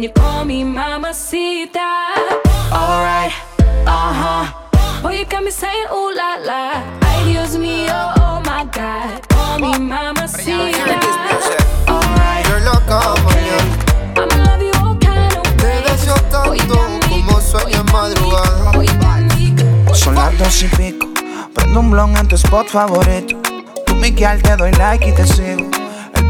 when you call me mamacita. Alright, uh huh. Boy, you got me saying ooh la la. Ay, Dios mío, oh my God. Call me mamacita. Alright, You're loca, mañana. I'ma love you all kind of Te ways. deseo tanto como sueño en madrugada. Son las dos y pico. Prendo un blon en tu spot favorito. Tú, Miguel, te doy like y te sigo.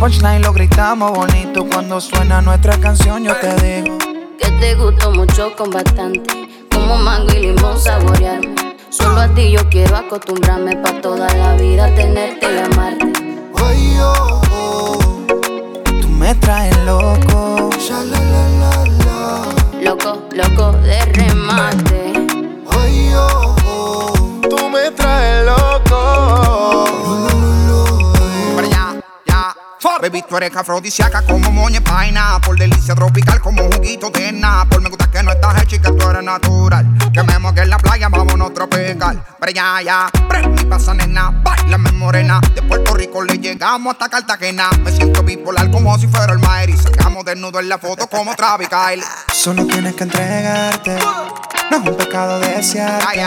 Punchline lo gritamos bonito. Cuando suena nuestra canción, yo te digo. Que te gustó mucho con bastante. Como mango y limón saborearme. Solo a ti yo quiero acostumbrarme pa' toda la vida tenerte y amarte. Ay, oh, Eres afrodisíaca como moña paina. Por delicia tropical como juguito de Por me gusta que no estás hecha y que tú eres natural. Que me moque en la playa, vámonos tropical. Para allá, ya. Prende y pasa, nena. Bailame morena. De Puerto Rico le llegamos hasta Cartagena. Me siento bipolar como si fuera el Mayri. Sacamos desnudo en la foto como Travis Kyle. Solo tienes que entregarte. No es un pecado desearte.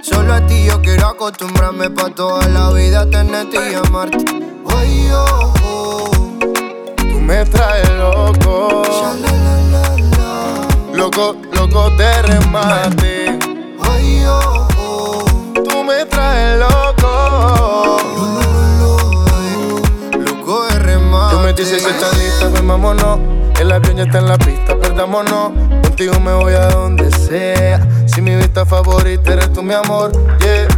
Solo a ti yo quiero acostumbrarme pa' toda la vida tenerte y amarte. Ay, oh, oh. Tú me traes loco. Loco, loco de remate. Ay, oh, oh. Tú me traes loco. Loco de remate. Tú me dices que estás lista, vámonos. El avión ya está en la pista, perdámonos. Contigo me voy a donde sea. Si mi vista favorita eres tú, mi amor, yeah.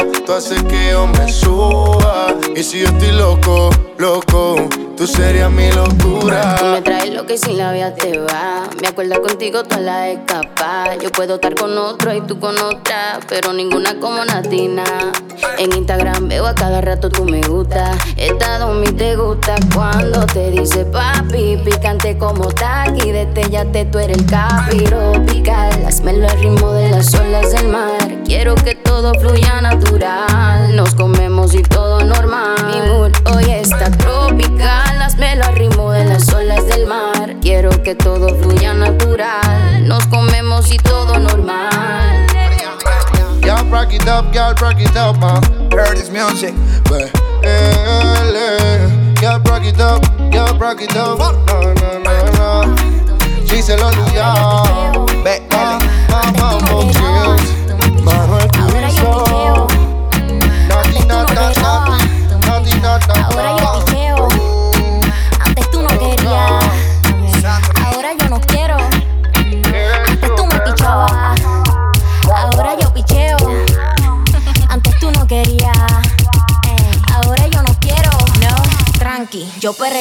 tú haces que yo me suba. Y si yo estoy loco, loco, tú serías mi Tú locura. me traes lo que sin la vida te va. Me acuerdo contigo toda la escapa. Yo puedo estar con otro y tú con otra, pero ninguna como Natina. En Instagram veo a cada rato tú me gusta. Esta mi te gusta cuando te dice papi. Picante como taqui, destellate, tú eres el capiro. Pical, hazmelo al ritmo de las olas del mar. Quiero que todo fluya natural. Nos comemos y todo normal. Mi mood hoy está tropical. Hazmelo al ritmo de las olas del mar. Quiero que todo fluya natural. Nos comemos y todo normal. Y'all rock it up, y'all rock it up, man. Heard this music. Well, y'all rock it up, y'all rock it up. No, no, no, no. Díselo a. Ve. Vamos, chills. Bajo el piso. Nati, nati, nati. Nati, nati,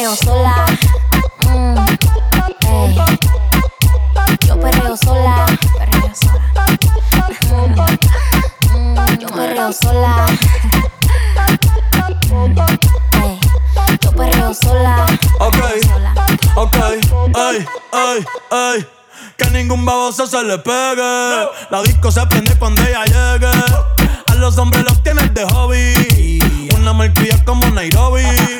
perreo sola. Mm, ey. Yo perreo sola. Perreo sola. Mm, mm, yo perreo sola. Ey, Yo perreo sola. Ok, ok, ay, ay, ay. Que ningún baboso se le pegue. La disco se prende cuando ella llegue. A los hombres los tienes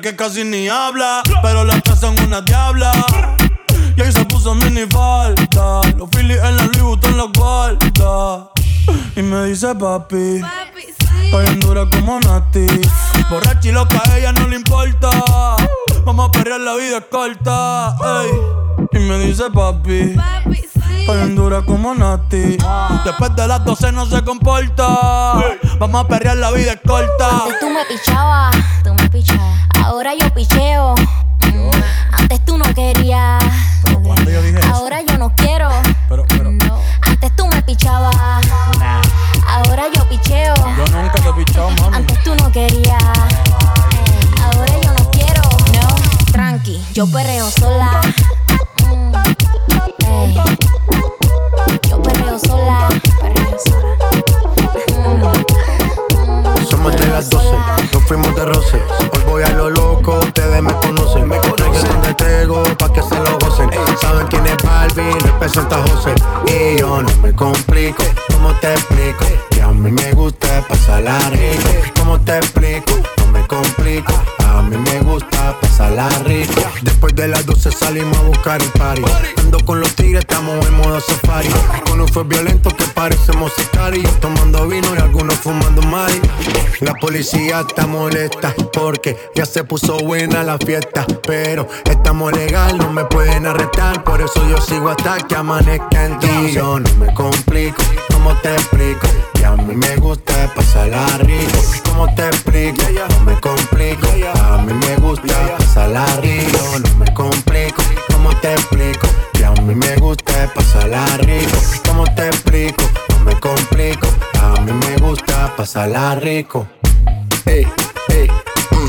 Que casi ni habla, pero las tres son una diabla. Y ahí se puso mini falta, los Phillies en la Louis Vuitton los guarda. Y me dice papi, estoy bien dura como Nati. Borracha y loca, a ella no le importa. Vamos a perrear, la vida es corta. ey. Y me dice papi, estoy bien dura como Nati. Después de las 12 no se comporta. Vamos a perrear, la vida es corta. Antes tú me pichabas. Tú me pichabas. Ahora yo picheo. Mm, Antes tú no querías. cuando yo dije eso? Ahora yo no quiero. Pero, pero, No. Antes tú me pichabas. Ahora yo picheo. yo nunca te he pichado, mami. Antes tú no querías. Ahora yo no quiero. No, tranqui, yo perreo Ando con los tigres, estamos en modo safari. Uno fue violento que parecemos sicarios. Tomando vino y algunos fumando mari. La policía está molesta porque ya se puso buena la fiesta. Pero estamos legal, no me pueden arrestar. Por eso yo sigo hasta que amanezca en ti. Yo no me complico, ¿cómo te explico? Que a mí me gusta pasarla rico. ¿Cómo te explico? No me complico. A mí me gusta pasarla rico. No me complico. ¿Cómo te explico? Que a mí me gusta pasarla rico. ¿Cómo te explico? No me complico. A mí me gusta pasarla rico. Ey, ey, mm,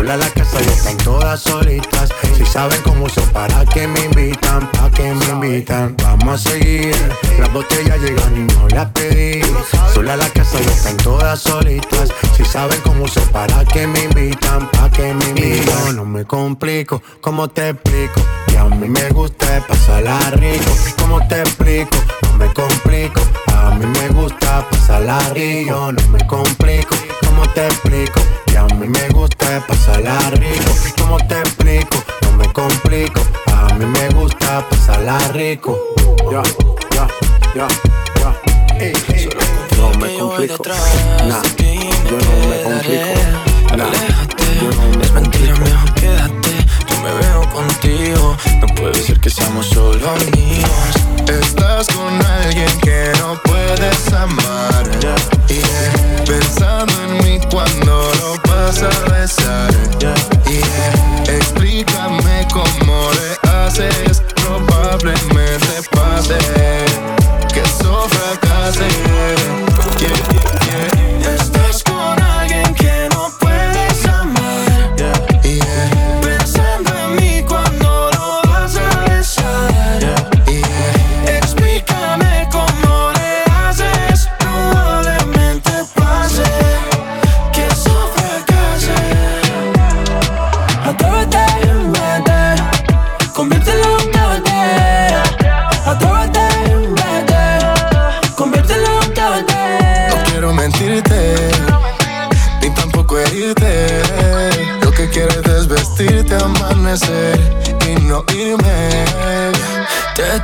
Sola la casa ya están todas solitas. Si saben cómo son, para que me invitan, para que me invitan. Vamos a seguir. Las botellas llegan y no las pedí. Sola la casa ya están todas solitas. Si saben cómo son, para que me invitan, para que me invitan. No me complico, ¿cómo te explico? Que a mí me gusta pasarla rico. ¿Cómo te explico? No me complico. A mí me gusta pasarla rico. No me complico. ¿Cómo te explico? Que a mí me gusta pasarla rico. ¿Cómo te explico? No me complico. A mí me gusta pasarla rico. Ya, ya, ya, ya. Ey, ey. No me complico. Nah, yo no me complico. Nah, yo no me Es mentira, mejor quédate. Yo me veo contigo. No puede ser que seamos solo amigos. Estás con alguien que no puedes amar. Yeah. Pensando en mí cuando lo vas a besar. Yeah. Explícame cómo le haces. Probablemente pase que eso fracase. Yeah,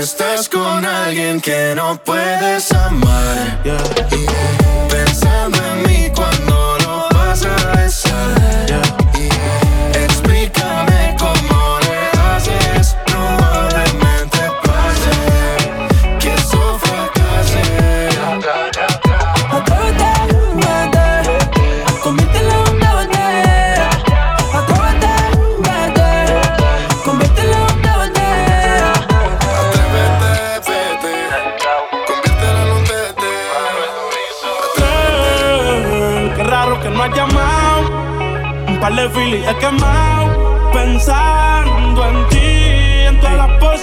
Estás con alguien que no puedes amar. Filis he quemado. Pensando en ti,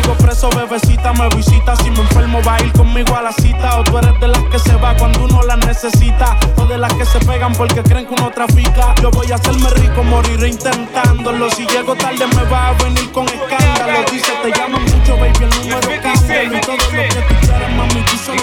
caigo preso, bebecita me visita. Si me enfermo, va a ir conmigo a la cita. O tú eres de las que se va cuando uno la necesita. O de las que se pegan porque creen que uno trafica. Yo voy a hacerme rico, moriré intentándolo. Si llego tarde, me va a venir con escándalo. Dice, te llaman mucho, baby, el número cámbialo. Y todo lo que tú quieras, mami, tú solo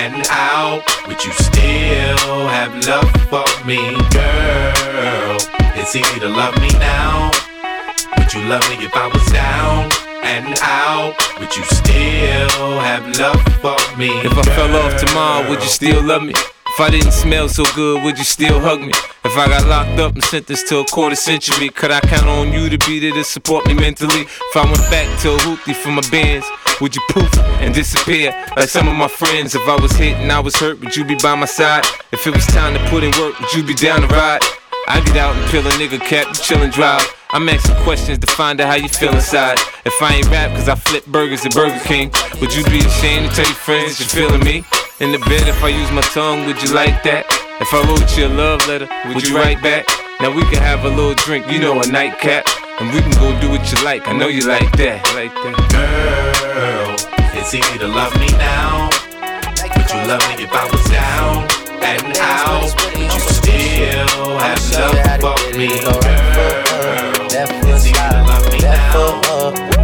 and out? Would you still have love for me, girl? It's easy to love me now. Would you love me if I was down and out? Would you still have love for me? If I fell off tomorrow, would you still love me? If I didn't smell so good, would you still hug me? If I got locked up and sentenced to a quarter century, could I count on you to be there to support me mentally? If I went back to a for my bands, would you poof and disappear like some of my friends? If I was hit and I was hurt, would you be by my side? If it was time to put in work, would you be down to ride? I get out and peel a nigga cap, chill and drive. I'm asking questions to find out how you feel inside. If I ain't rap, cause I flip burgers at Burger King, would you be ashamed to tell your friends that you're feeling me? In the bed, if I use my tongue, would you like that? If I wrote you a love letter, would you write back? Now we can have a little drink, you know, a nightcap. And we can go do what you like, I know you like that. Like that. Girl, it's easy to love me now. Would you love me if I was down and out? Would you still have love for me, girl? It's easy to love me now.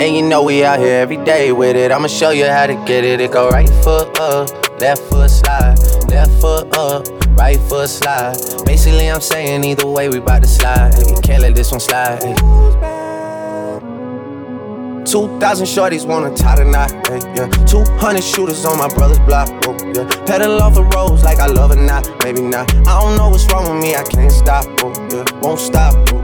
And you know we out here every day with it. I'ma show you how to get it. It go right foot up, left foot slide, left foot up, right foot slide. Basically, I'm saying either way, we bout to slide. Hey, can't let this one slide. Hey. 2,000 shorties wanna tie the knot, yeah. 200 shooters on my brother's block, oh, yeah. Pedal off the roads like I love it, not, maybe not. I don't know what's wrong with me, I can't stop, oh, yeah. Won't stop, oh,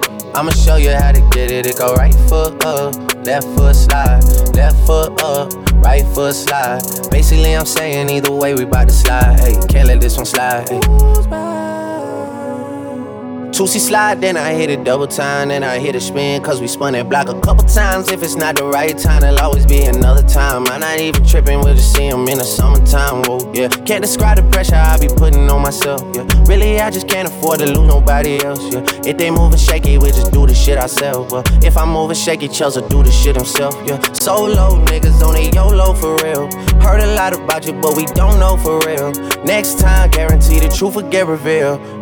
I'ma show you how to get it. It go right foot up, left foot slide, left foot up, right foot slide. Basically, I'm saying either way, we bout to slide. Hey, can't let this one slide. Hey. Two-C slide, then I hit it double time, then I hit a spin, cause we spun that block a couple times. If it's not the right time, there'll always be another time. I'm not even tripping, we'll just see him in the summertime, whoa, yeah. Can't describe the pressure I be putting on myself, yeah. Really, I just can't afford to lose nobody else, yeah. If they moving shaky, we just do the shit ourselves, well. If I'm moving shaky, Chelsea do the shit himself, yeah. Solo niggas on a YOLO for real. Heard a lot about you, but we don't know for real. Next time, guarantee the truth will get revealed.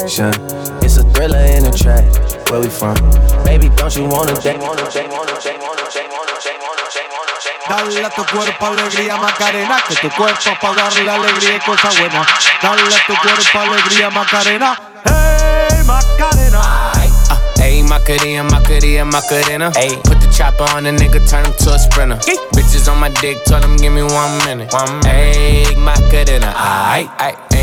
passion. It's a thriller in the track. Where we from? Baby, don't you wanna dance? Dale a tu cuerpo alegría Macarena, que tu cuerpo para darle alegría y cosa buena. Dale a tu cuerpo alegría Macarena, hey Macarena. Ayy, Macarena, Macarena, Macarena. Ayy, put the chopper on the nigga, turn him to a sprinter. Bitches on my dick, tell him give me one minute. One minute. Ayy, Macarena, aight, aight. Ayy,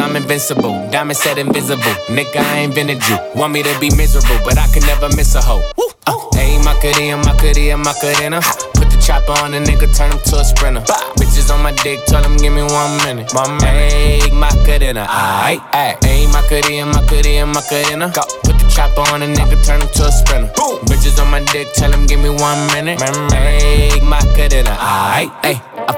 I'm invincible. Diamond said invisible. Nigga, I invented you. Want me to be miserable, but I can never miss a hoe. Uh, Ayy, Macarena, Macarena, Macarena. Put the chopper on a nigga, turn him to a sprinter. Bitches on my dick, tell him give me one minute. Minute. Ayy, Macarena, aight, aight. Ayy, Macarena, Macarena, Macarena. Put the chopper on a nigga, turn him to a sprinter. Bitches on my dick, tell him give me one minute. Ayy, Macarena, aight, ayy.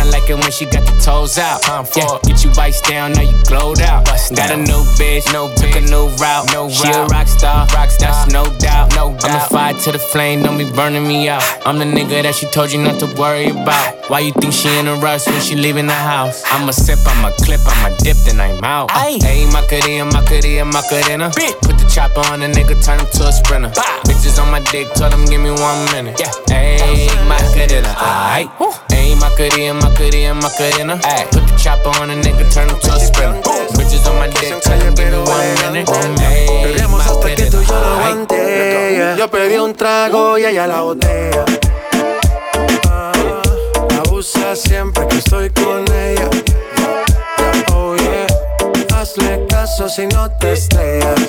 I like it when she got the toes out. Time Yeah. Get you iced down, now you glowed out. Got a new bitch, no took a new route. No she a rock star, rock star, that's no doubt. No doubt. I'm a fire to the flame, don't be burning me out. I'm the nigga that she told you not to worry about. Why you think she in a rush when she leaving the house? I'ma sip, I'ma clip, I'ma dip, then I'm out. Ayy, Macarena, Macarena, Macarena. Put the chopper on a nigga, turn him to a sprinter. Bitches on my dick, tell them give me one minute. Yeah, Ayy, Macarena, aight. Ayy, Macarena, Macarena, Macarena. Ayy, put the chopper on a nigga, turn him to a sprinter. Bitches on my dick, tell them give me one minute. Bebemos hasta que tú y yo lo aguante. Yo pedí un trago y ella la botella. Ah, abusa siempre que estoy con ella. Oh yeah, hazle caso si no te estrellas.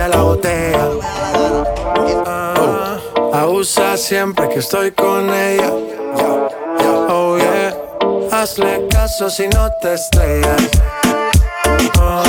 Yo pedí un trago y ella la botella. Ah, La usa siempre que estoy con ella. Oh yeah. Hazle caso si no te estrellas. Oh,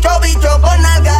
bicho, bicho con alga.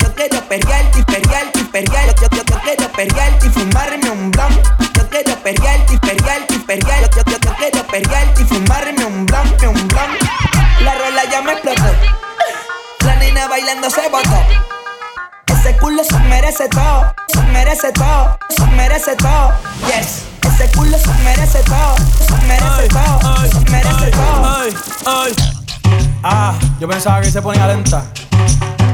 Yo quiero perrearte y perrearte y perrearte. Yo, yo, yo quiero perrearte y fumarme un blunt. Yo quiero perrearte y perrearte y perrearte. Yo, yo, yo quiero perrearte y fumarme un blunt, un blunt. La rola ya me explotó. La nena bailando se botó. Ese culo se merece todo, se merece todo, se merece todo. Yes, ese culo se merece todo, se merece todo, se merece todo. Ay, ay. Ah, yo pensaba que se ponía lenta.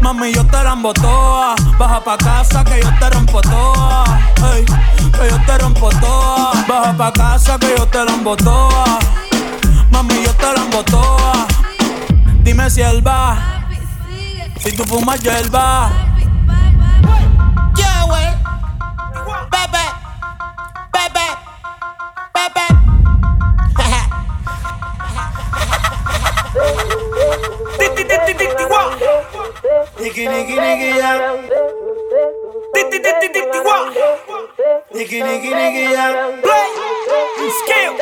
Mami, yo te la toa. Baja pa' casa que yo te rompo toa. Ey, que yo te rompo toa. Baja pa' casa que yo te la toa. Mami, yo te la toa. Dime si él va. Si tú fumas hierba. Yeah, Nigga, nigga, nigga, yeah. Nigga, nigga, nigga, yeah. Play. Scale.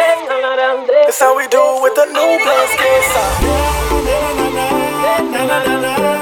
That's how we do with the new blast. Na na na na na na na na.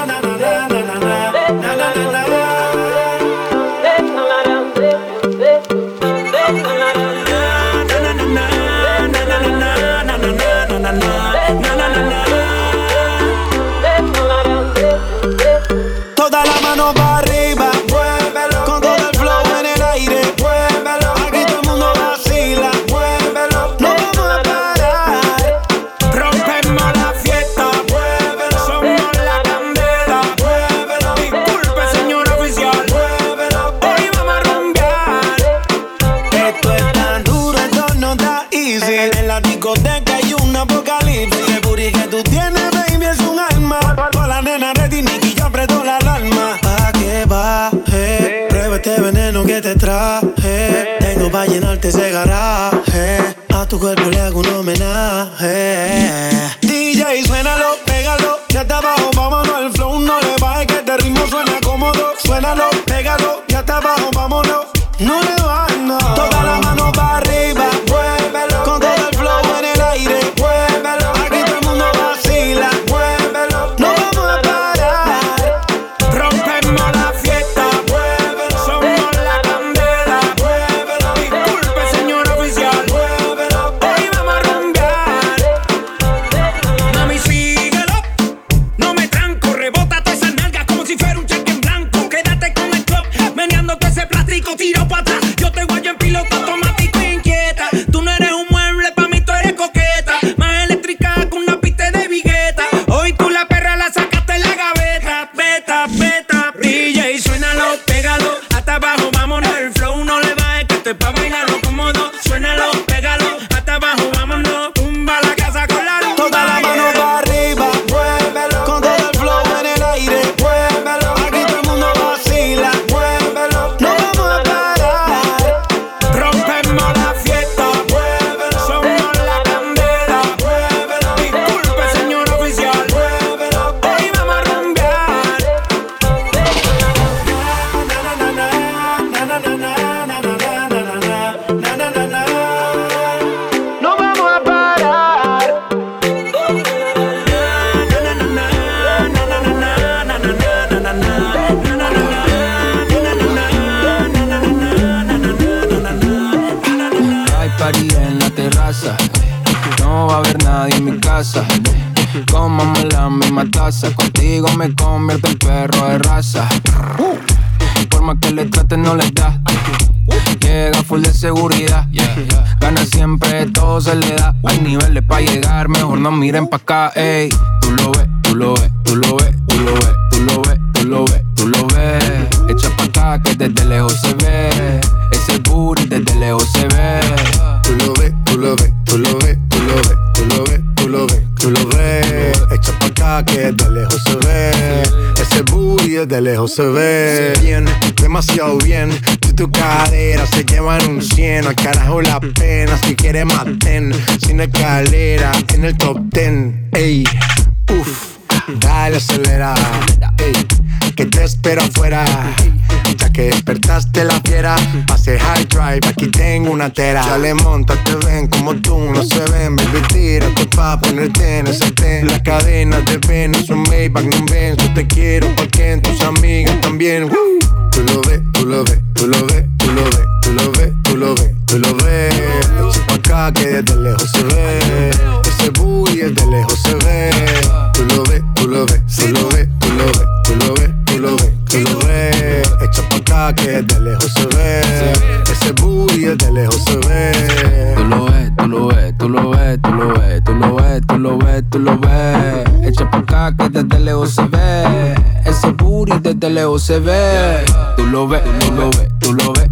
La misma taza. Contigo me convierto en perro de raza. Por más que le traten, no les da. Llega full de seguridad. Gana siempre, todo se le da. Hay niveles para llegar, mejor no miren pa' acá. Ey, tú lo ves, tú lo ves, tú lo ves, tú lo ves, tú lo ves, tú lo ves, tú lo ves. Echa pa' acá que desde lejos se ve. Ese booty desde lejos se ve. Tú lo ves, tú lo ves, tú lo ves, tú lo ves, tú lo ves, tú lo ves, tú lo ves. Que de lejos se ve. Ese booty de lejos se ve. Bien, demasiado bien. Si tu cadera se llevan un 100, al carajo la pena. Si quieres maten, sin escalera, en el top 10. Ey, uff, dale acelera. Ey, que te espero afuera. Ya que despertaste la fiera, pase high drive, aquí tengo una tera. Ya le monta, te ven como tú, no se ven, baby, tírate pa' ponerte en ese ten. La cadena de Venus, un Maybach, no ven, yo te quiero porque tus amigas también. Booty desde lejos se ve. Tú lo ves, tú lo ves, tú lo ves, tú lo ves,